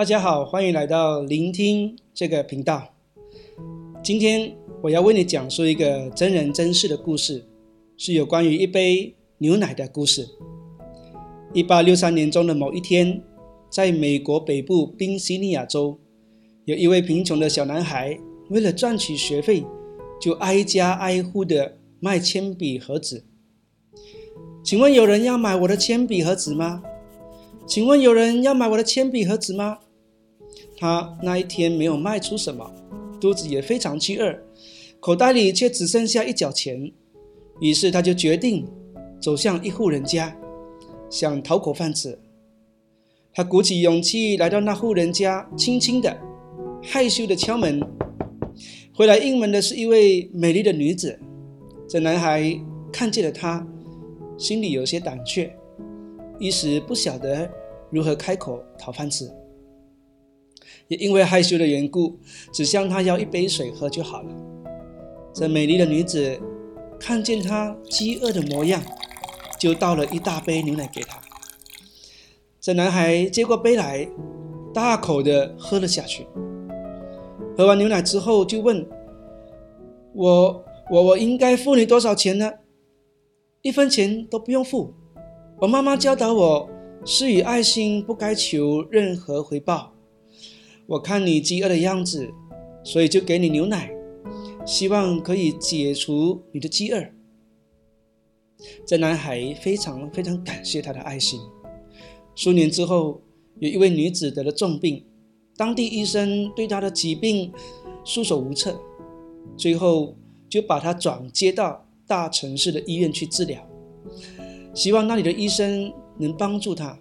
大家好，欢迎来到聆听这个频道。今天我要为你讲述一个真人真事的故事，是有关于一杯牛奶的故事。一八六三年中的某一天，在美国北部宾夕尼亚州，有一位贫穷的小男孩，为了赚取学费，就挨家挨户的卖铅笔盒子。请问有人要买我的铅笔盒子吗？请问有人要买我的铅笔盒子吗？他那一天没有卖出什么，肚子也非常饥饿，口袋里却只剩下一角钱。于是他就决定走向一户人家，想讨口饭吃。他鼓起勇气来到那户人家，轻轻的、害羞的敲门。回来应门的是一位美丽的女子。这男孩看见了她，心里有些胆怯，一时不晓得如何开口讨饭吃。也因为害羞的缘故，只向他要一杯水喝就好了。这美丽的女子看见他饥饿的模样，就倒了一大杯牛奶给他。这男孩接过杯来，大口的喝了下去。喝完牛奶之后，就问我：“我我应该付你多少钱呢？”“一分钱都不用付。”我妈妈教导我：“施与爱心，不该求任何回报。”我看你饥饿的样子，所以就给你牛奶，希望可以解除你的饥饿。这男孩非常非常感谢他的爱心。数年之后，有一位女子得了重病，当地医生对她的疾病束手无策，最后就把她转接到大城市的医院去治疗，希望那里的医生能帮助她。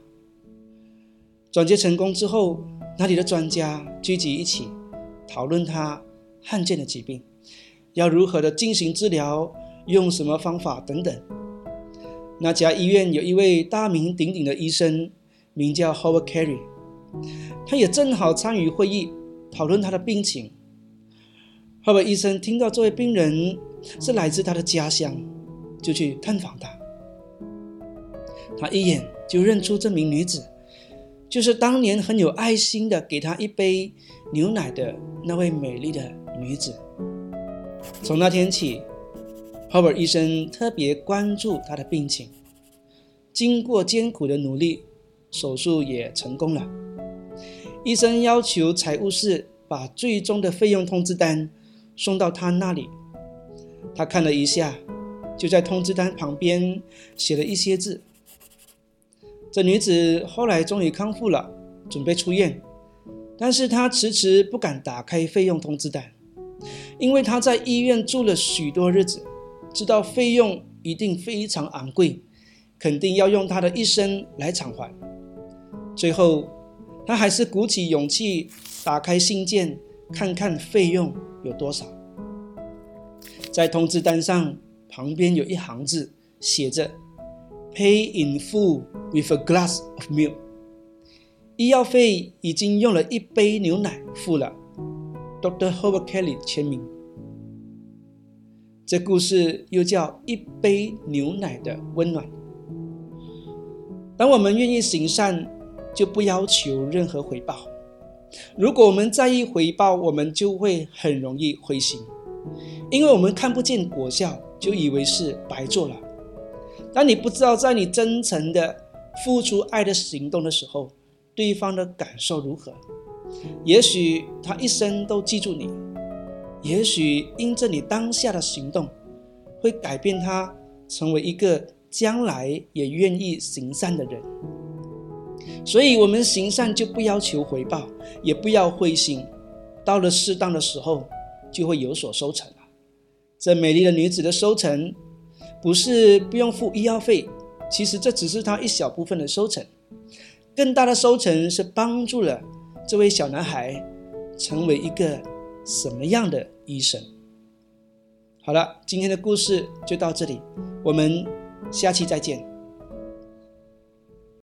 转接成功之后。那里的专家聚集一起，讨论他罕见的疾病，要如何的进行治疗，用什么方法等等。那家医院有一位大名鼎鼎的医生，名叫 Howard Carey，他也正好参与会议，讨论他的病情。Howard 医生听到这位病人是来自他的家乡，就去探访他。他一眼就认出这名女子。就是当年很有爱心的给他一杯牛奶的那位美丽的女子。从那天起，Howard 医生特别关注她的病情。经过艰苦的努力，手术也成功了。医生要求财务室把最终的费用通知单送到他那里。他看了一下，就在通知单旁边写了一些字。这女子后来终于康复了，准备出院，但是她迟迟不敢打开费用通知单，因为她在医院住了许多日子，知道费用一定非常昂贵，肯定要用她的一生来偿还。最后，她还是鼓起勇气打开信件，看看费用有多少。在通知单上旁边有一行字，写着。Pay in full with a glass of milk。医药费已经用了一杯牛奶付了。Dr. Howard Kelly 签名。这故事又叫一杯牛奶的温暖。当我们愿意行善，就不要求任何回报。如果我们在意回报，我们就会很容易灰心，因为我们看不见果效，就以为是白做了。当你不知道在你真诚的付出爱的行动的时候，对方的感受如何？也许他一生都记住你，也许因着你当下的行动，会改变他成为一个将来也愿意行善的人。所以，我们行善就不要求回报，也不要灰心，到了适当的时候，就会有所收成了。这美丽的女子的收成。不是不用付医药费，其实这只是他一小部分的收成，更大的收成是帮助了这位小男孩成为一个什么样的医生。好了，今天的故事就到这里，我们下期再见。